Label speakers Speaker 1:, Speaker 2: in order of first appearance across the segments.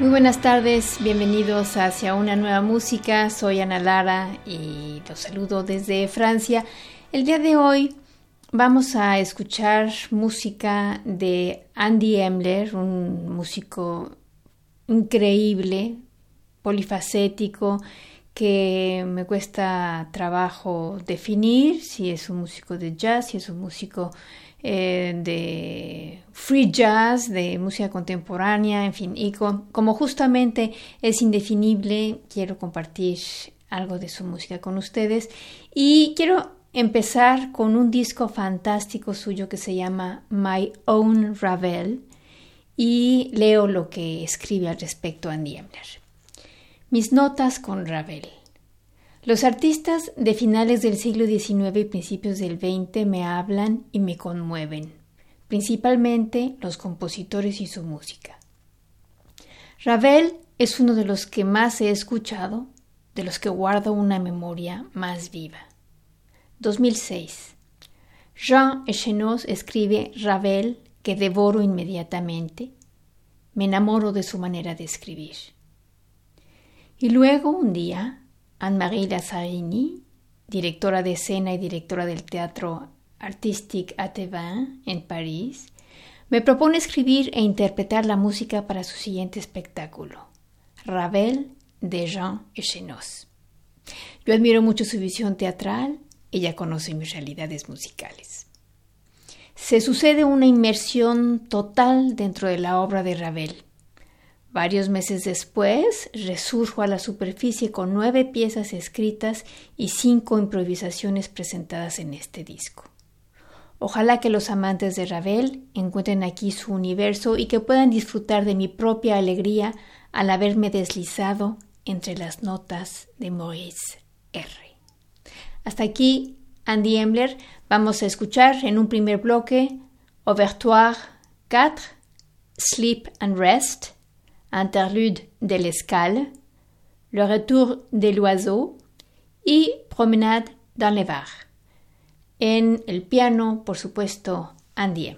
Speaker 1: Muy buenas tardes, bienvenidos hacia una nueva música. Soy Ana Lara y los saludo desde Francia. El día de hoy vamos a escuchar música de Andy Emler, un músico increíble, polifacético, que me cuesta trabajo definir si es un músico de jazz, si es un músico eh, de free jazz, de música contemporánea, en fin, y como justamente es indefinible, quiero compartir algo de su música con ustedes y quiero empezar con un disco fantástico suyo que se llama My Own Ravel y leo lo que escribe al respecto Andy Emler. Mis notas con Ravel. Los artistas de finales del siglo XIX y principios del XX me hablan y me conmueven, principalmente los compositores y su música. Ravel es uno de los que más he escuchado, de los que guardo una memoria más viva. 2006. Jean Echenoz escribe Ravel que devoro inmediatamente. Me enamoro de su manera de escribir. Y luego un día Anne-Marie Lazzarini, directora de escena y directora del Teatro Artistique Atevin en París, me propone escribir e interpretar la música para su siguiente espectáculo, Ravel de Jean Echenoz. Yo admiro mucho su visión teatral, ella conoce mis realidades musicales. Se sucede una inmersión total dentro de la obra de Ravel. Varios meses después, resurjo a la superficie con nueve piezas escritas y cinco improvisaciones presentadas en este disco. Ojalá que los amantes de Ravel encuentren aquí su universo y que puedan disfrutar de mi propia alegría al haberme deslizado entre las notas de Maurice R. Hasta aquí, Andy Embler. Vamos a escuchar en un primer bloque Overtoire 4, Sleep and Rest, Interlude de l'escale, Le retour de l'oiseau y Promenade dans les Var. En el piano, por supuesto, Andy.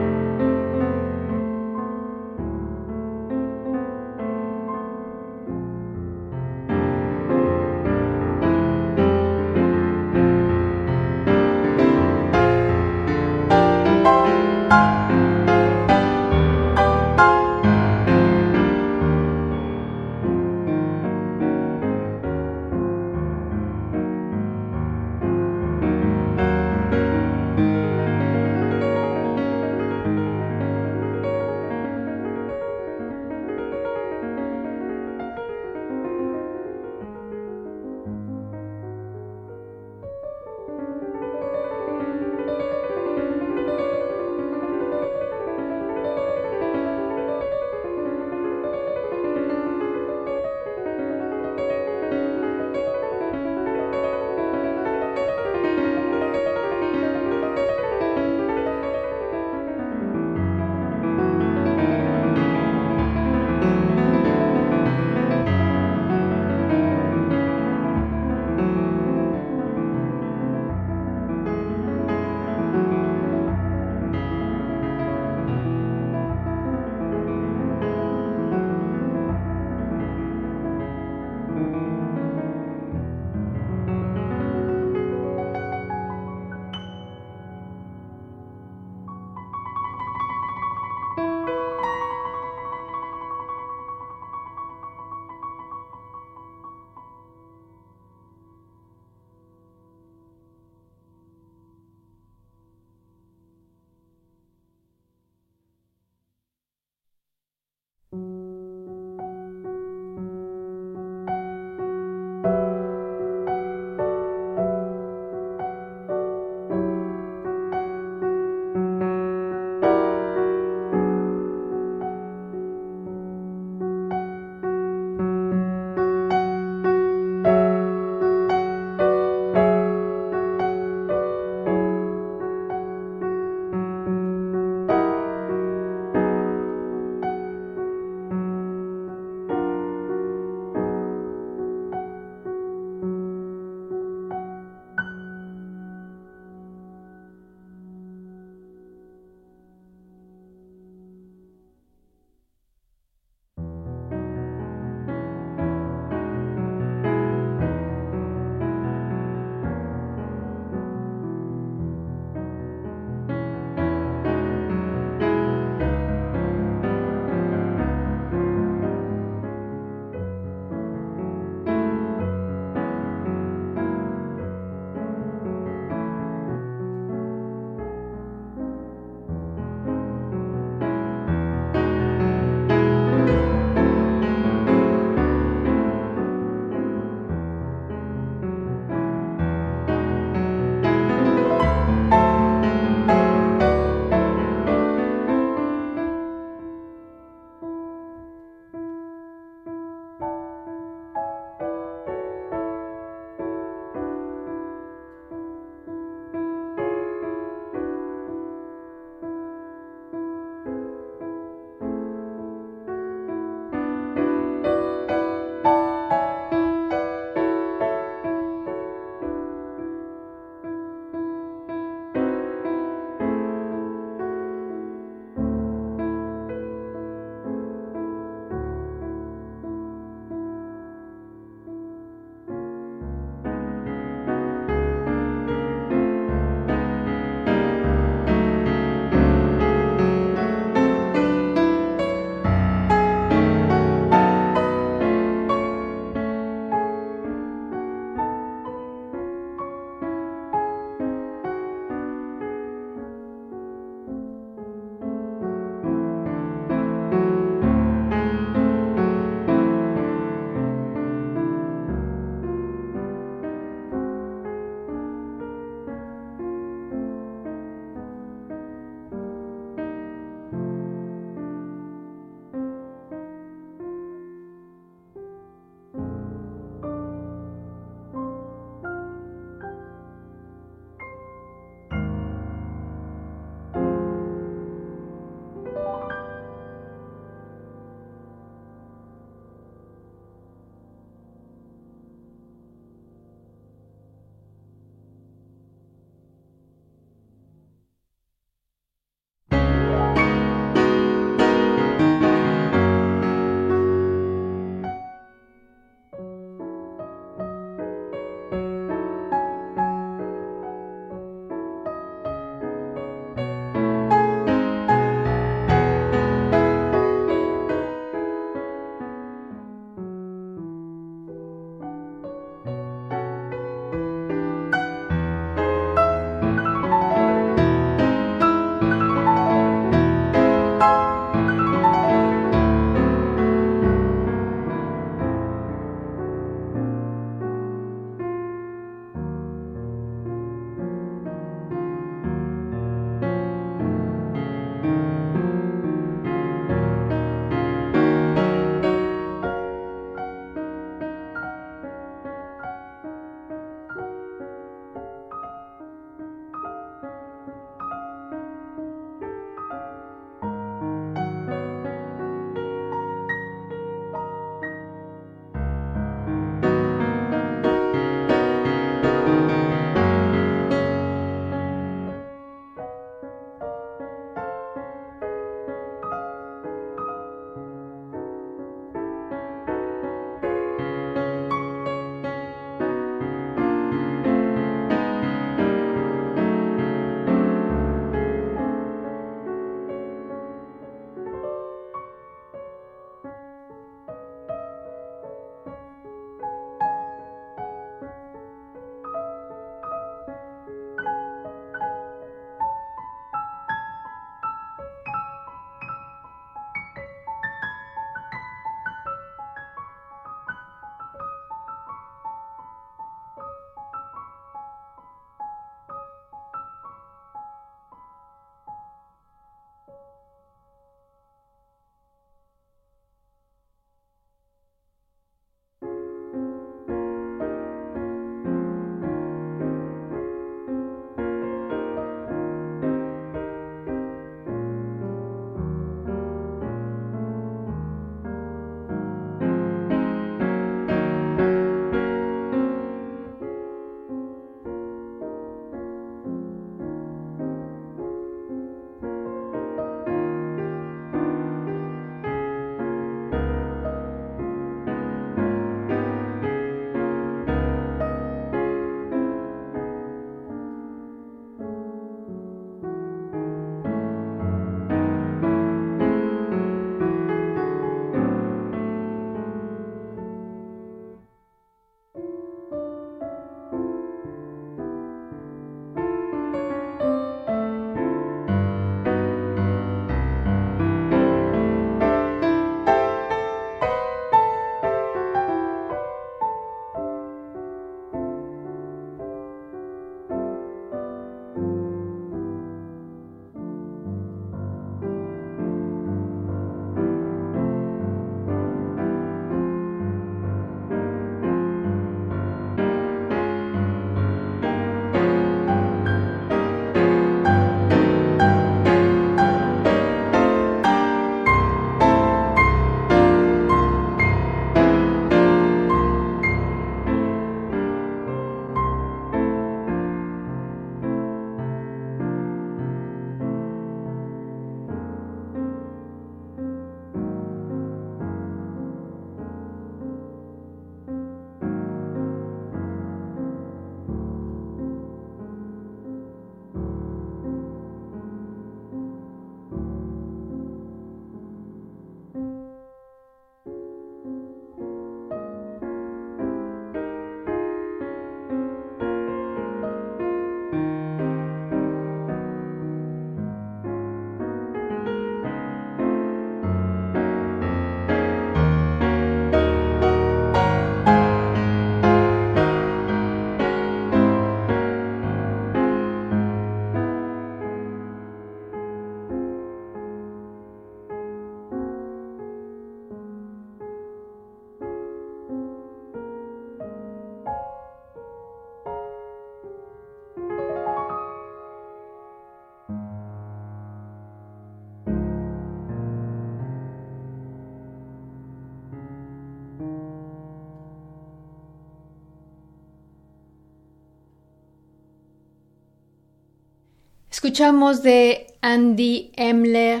Speaker 1: Escuchamos de Andy Emler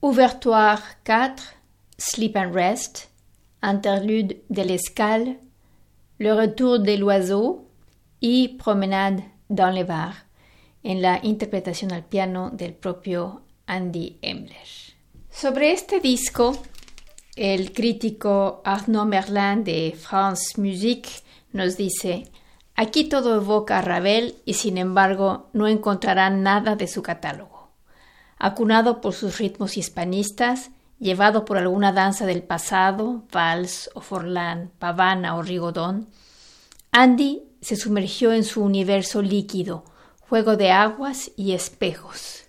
Speaker 1: Ouvertoire 4, Sleep and Rest, Interlude de l'escale, Le retour de l'oiseau y Promenade dans les Var, en la interpretación al piano del propio Andy Emler. Sobre este disco, el crítico Arnaud Merlin de France Musique nos dice Aquí todo evoca a Ravel y sin embargo no encontrarán nada de su catálogo. Acunado por sus ritmos hispanistas, llevado por alguna danza del pasado, vals o forlán, pavana o rigodón, Andy se sumergió en su universo líquido, juego de aguas y espejos.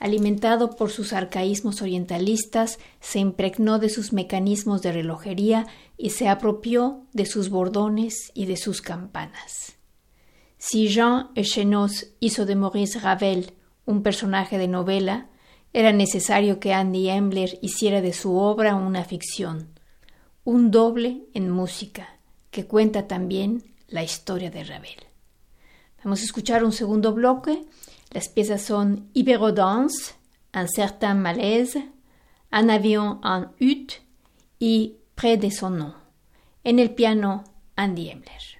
Speaker 1: Alimentado por sus arcaísmos orientalistas, se impregnó de sus mecanismos de relojería y se apropió de sus bordones y de sus campanas. Si Jean Echenoz hizo de Maurice Ravel un personaje de novela, era necesario que Andy Embler hiciera de su obra una ficción, un doble en música, que cuenta también la historia de Ravel. Vamos a escuchar un segundo bloque. Las piezas son Iberodance, Un certain malaise, Un avion en hutte y près de son nom. En el piano, Andy Embler.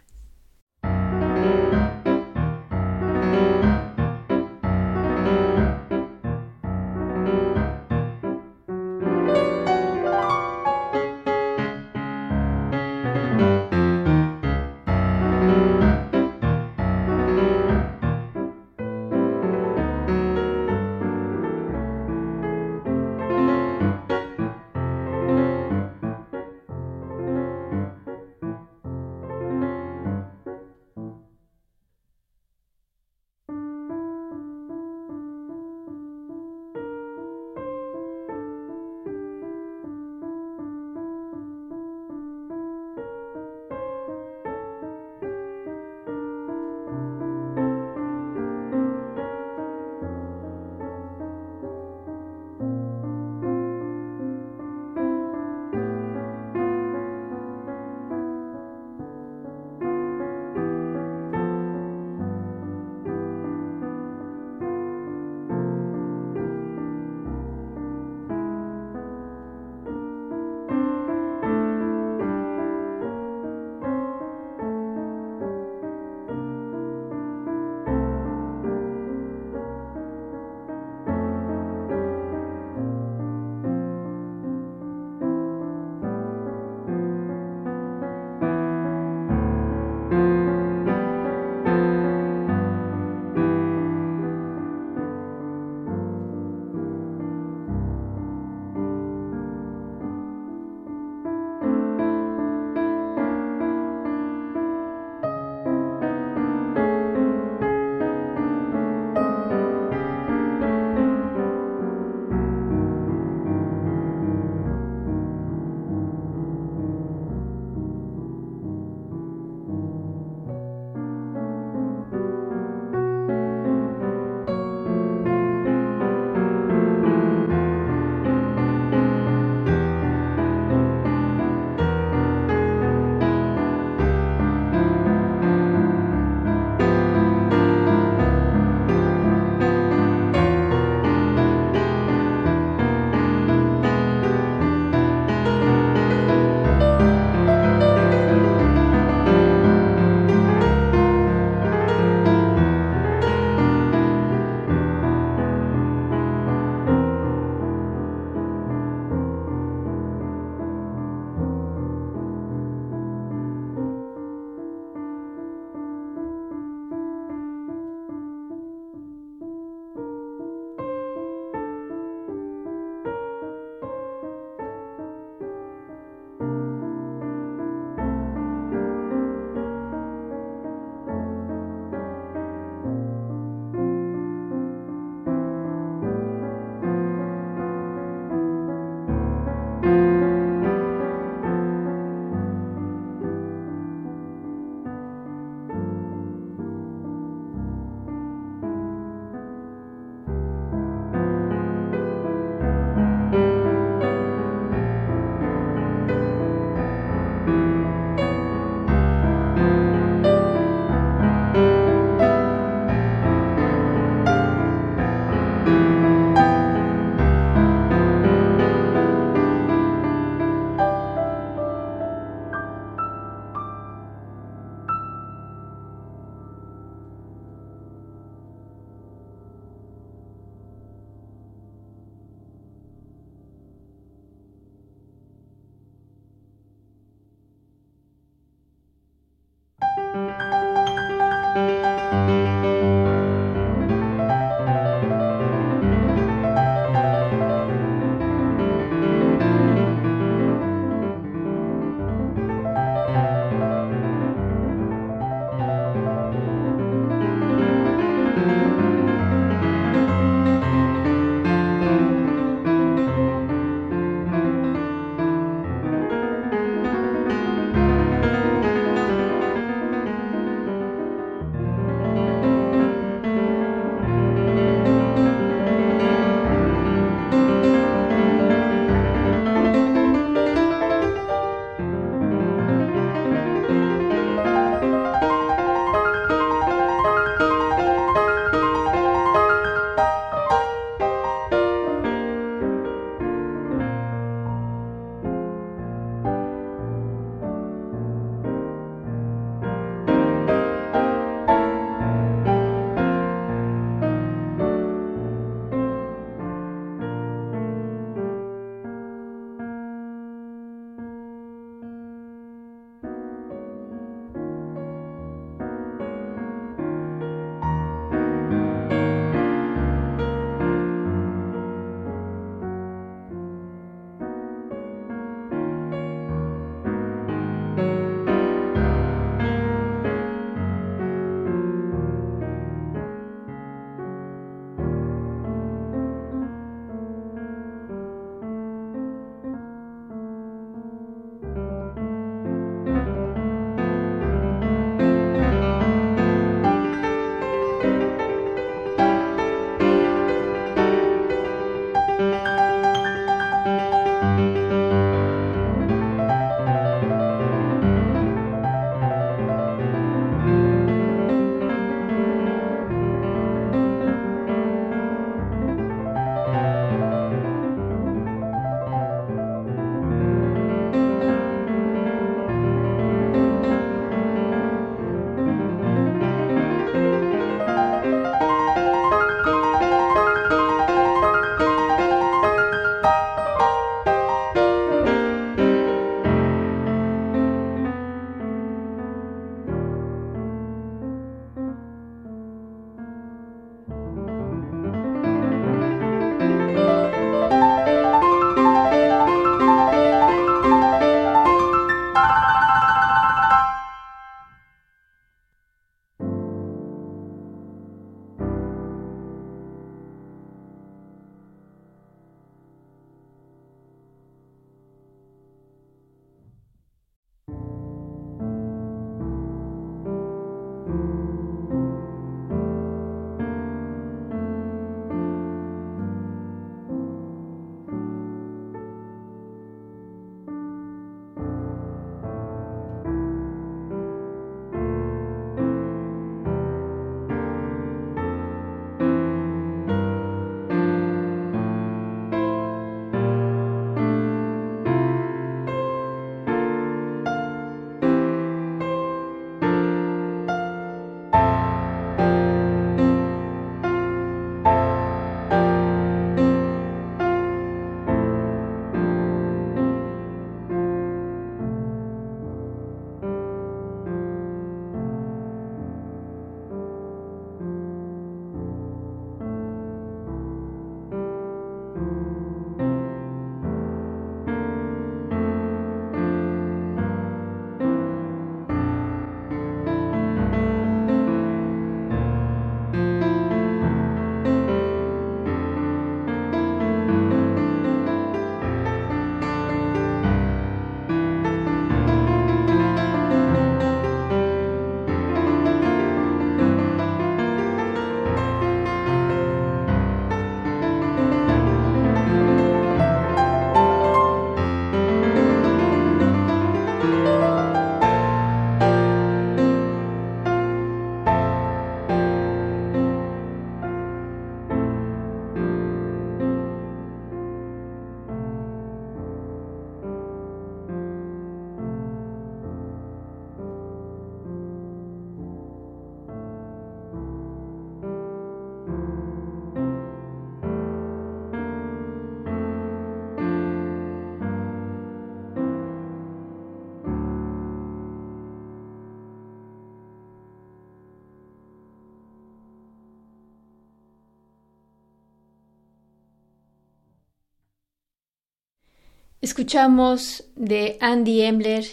Speaker 1: Escuchamos de Andy Embler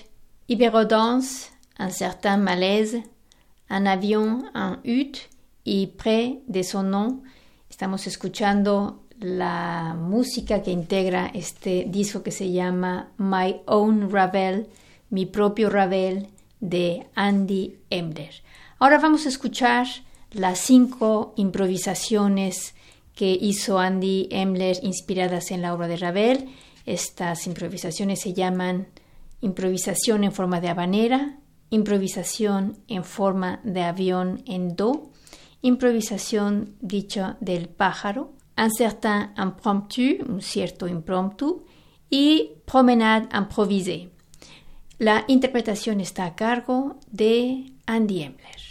Speaker 1: Iberodance, un certain malaise, un avion en hutte y près de son nom. Estamos escuchando la música que integra este disco que se llama My Own Ravel, mi propio Ravel, de Andy Embler. Ahora vamos a escuchar las cinco improvisaciones que hizo Andy Embler inspiradas en la obra de Ravel. Estas improvisaciones se llaman improvisación en forma de habanera, improvisación en forma de avión en do, improvisación dicha del pájaro, un certain impromptu, un cierto impromptu, y promenade improvisée. La interpretación está a cargo de Andy Embler.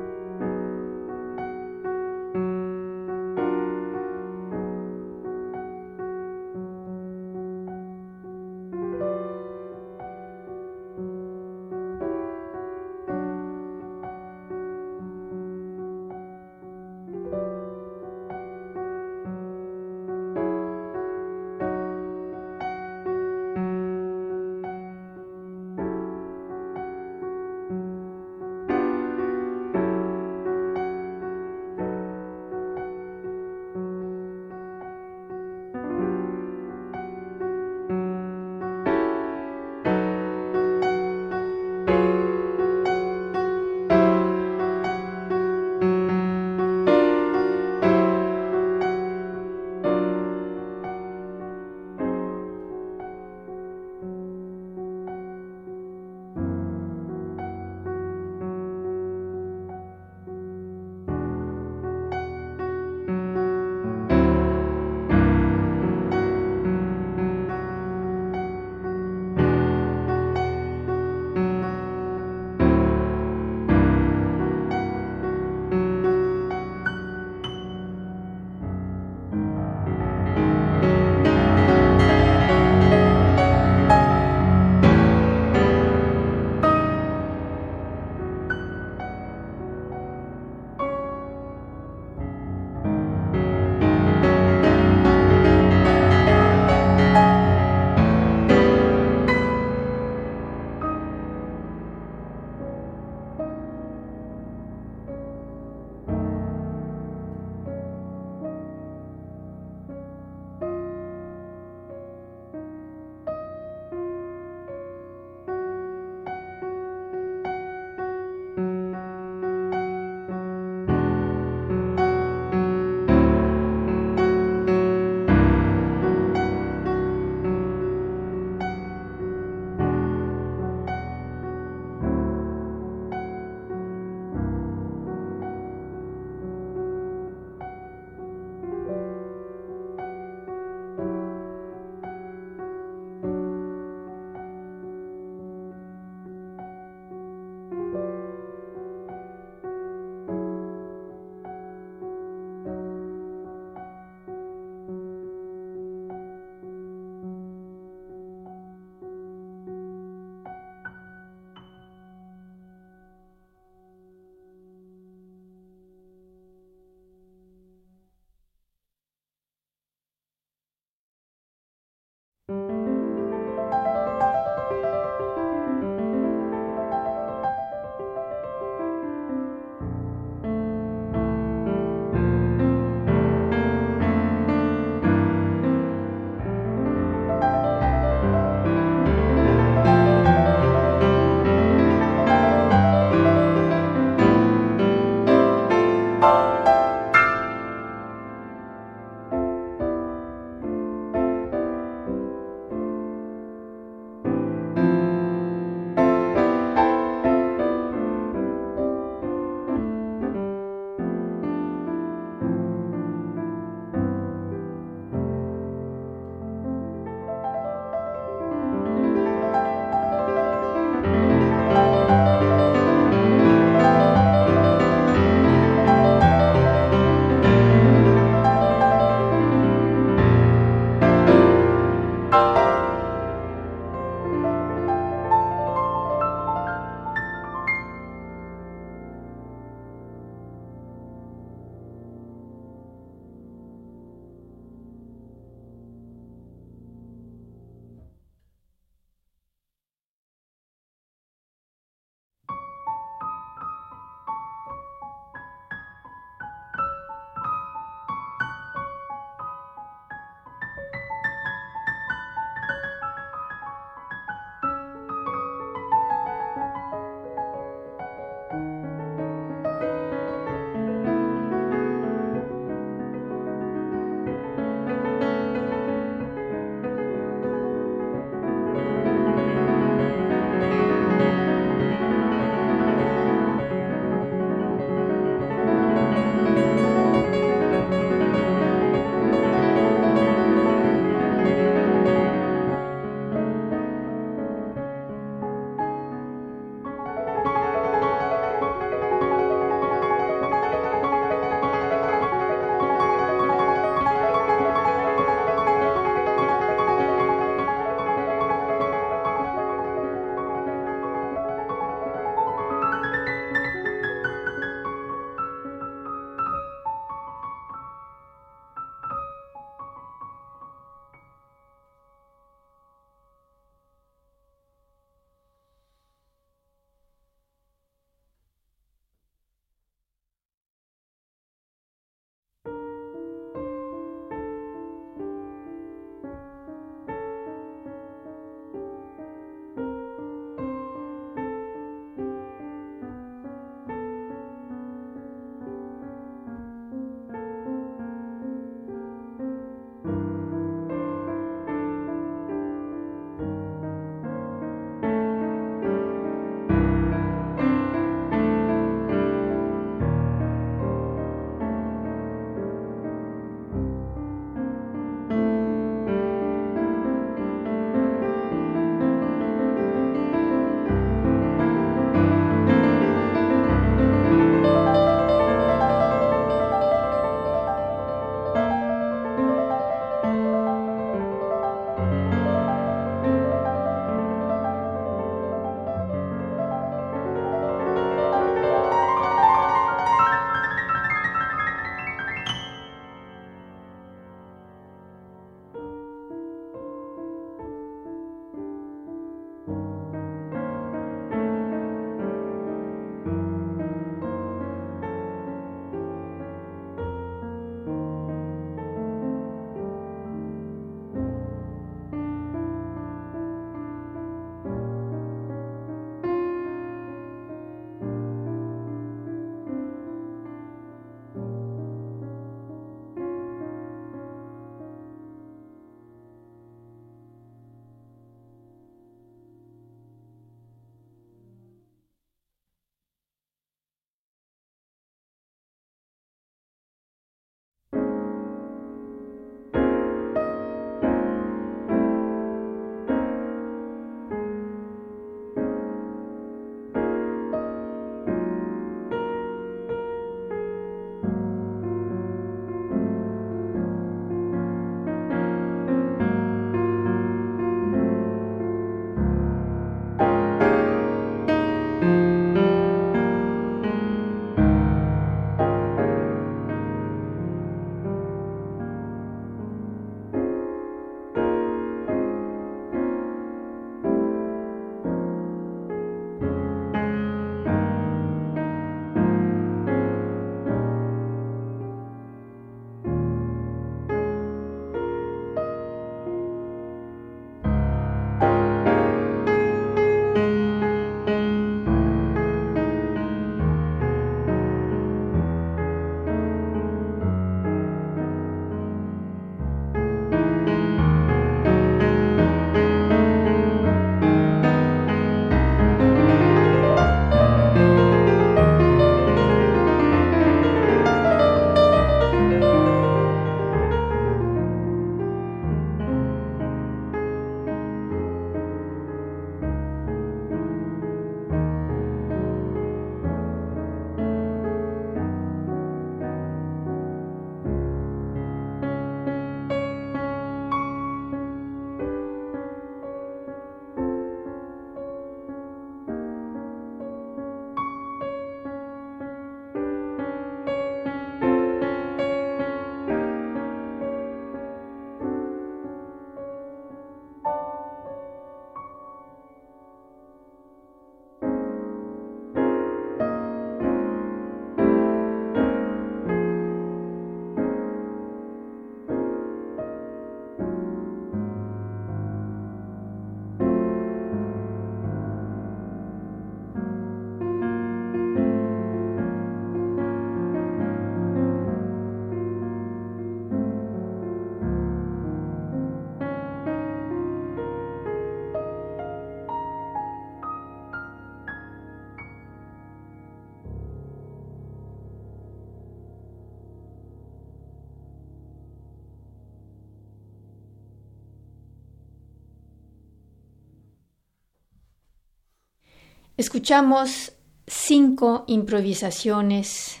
Speaker 1: Escuchamos cinco improvisaciones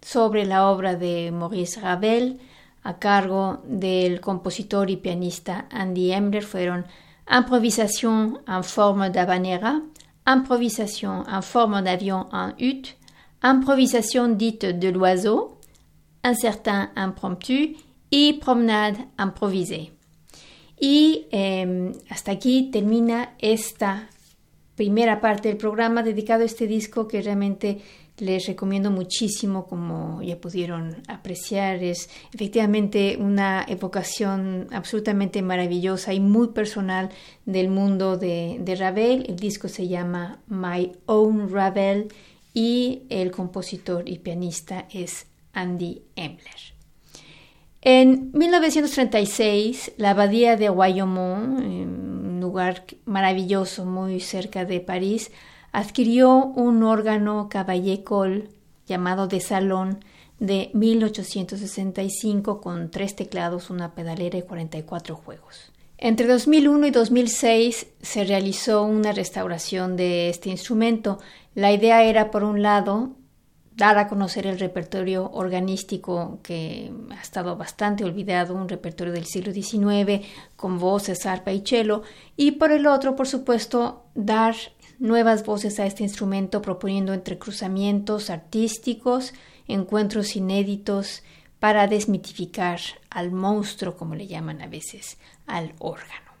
Speaker 1: sobre la obra de Maurice Ravel a cargo del compositor y pianista Andy Emler. Fueron improvisation en forme d'habanera, improvisation en forme d'avion en hutte, improvisation dite de l'oiseau, un certain impromptu y promenade improvisée. Y em, hasta aquí termina esta primera parte del programa dedicado a este disco que realmente les recomiendo muchísimo, como ya pudieron apreciar. Es efectivamente una evocación absolutamente maravillosa y muy personal del mundo de, Ravel. El disco se llama My Own Ravel y el compositor y pianista es Andy Emler. En 1936, la abadía de Guaymont, un lugar maravilloso muy cerca de París, adquirió un órgano caballecol llamado de salón de 1865 con tres teclados, una pedalera y 44 juegos. Entre 2001 y 2006 se realizó una restauración de este instrumento. La idea era, por un lado, dar a conocer el repertorio organístico que ha estado bastante olvidado, un repertorio del siglo XIX con voces, arpa y cello, y por el otro, por supuesto, dar nuevas voces a este instrumento proponiendo entrecruzamientos artísticos, encuentros inéditos para desmitificar al monstruo, como le llaman a veces, al órgano.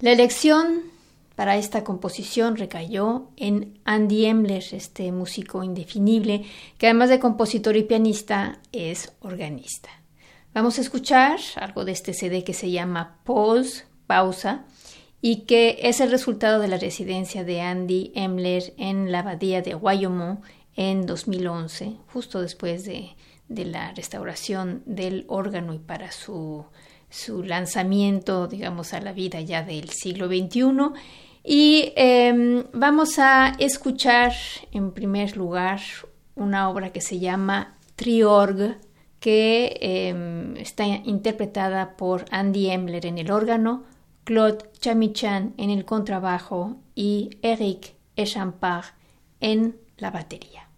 Speaker 1: La elección para esta composición recayó en Andy Emler, este músico indefinible, que además de compositor y pianista es organista. Vamos a escuchar algo de este CD que se llama Pause, pausa, y que es el resultado de la residencia de Andy Emler en la abadía de Guayomont en 2011, justo después de, de la restauración del órgano y para su, su lanzamiento, digamos, a la vida ya del siglo XXI. Y em, vamos a escuchar en primer lugar una obra que se llama Triorg, que em, está interpretada por Andy Emler en el órgano, Claude Chamichan en el contrabajo y Eric Echampard en la batería.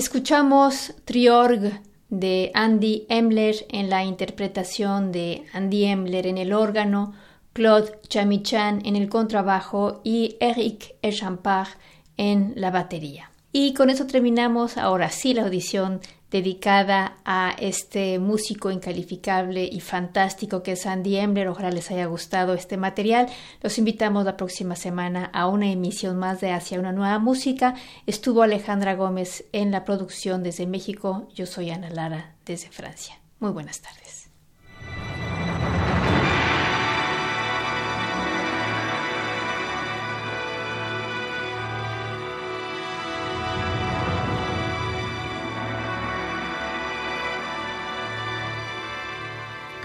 Speaker 1: Escuchamos Triorg de Andy Emler en la interpretación de Andy Emler en el órgano, Claude Chamichan en el contrabajo y Eric Echampard en la batería. Y con eso terminamos ahora sí la audición dedicada a este músico incalificable y fantástico que es Andy Emler. Ojalá les haya gustado este material. Los invitamos la próxima semana a una emisión más de Hacia una nueva música. Estuvo Alejandra Gómez en la producción desde México. Yo soy Ana Lara desde Francia. Muy buenas tardes.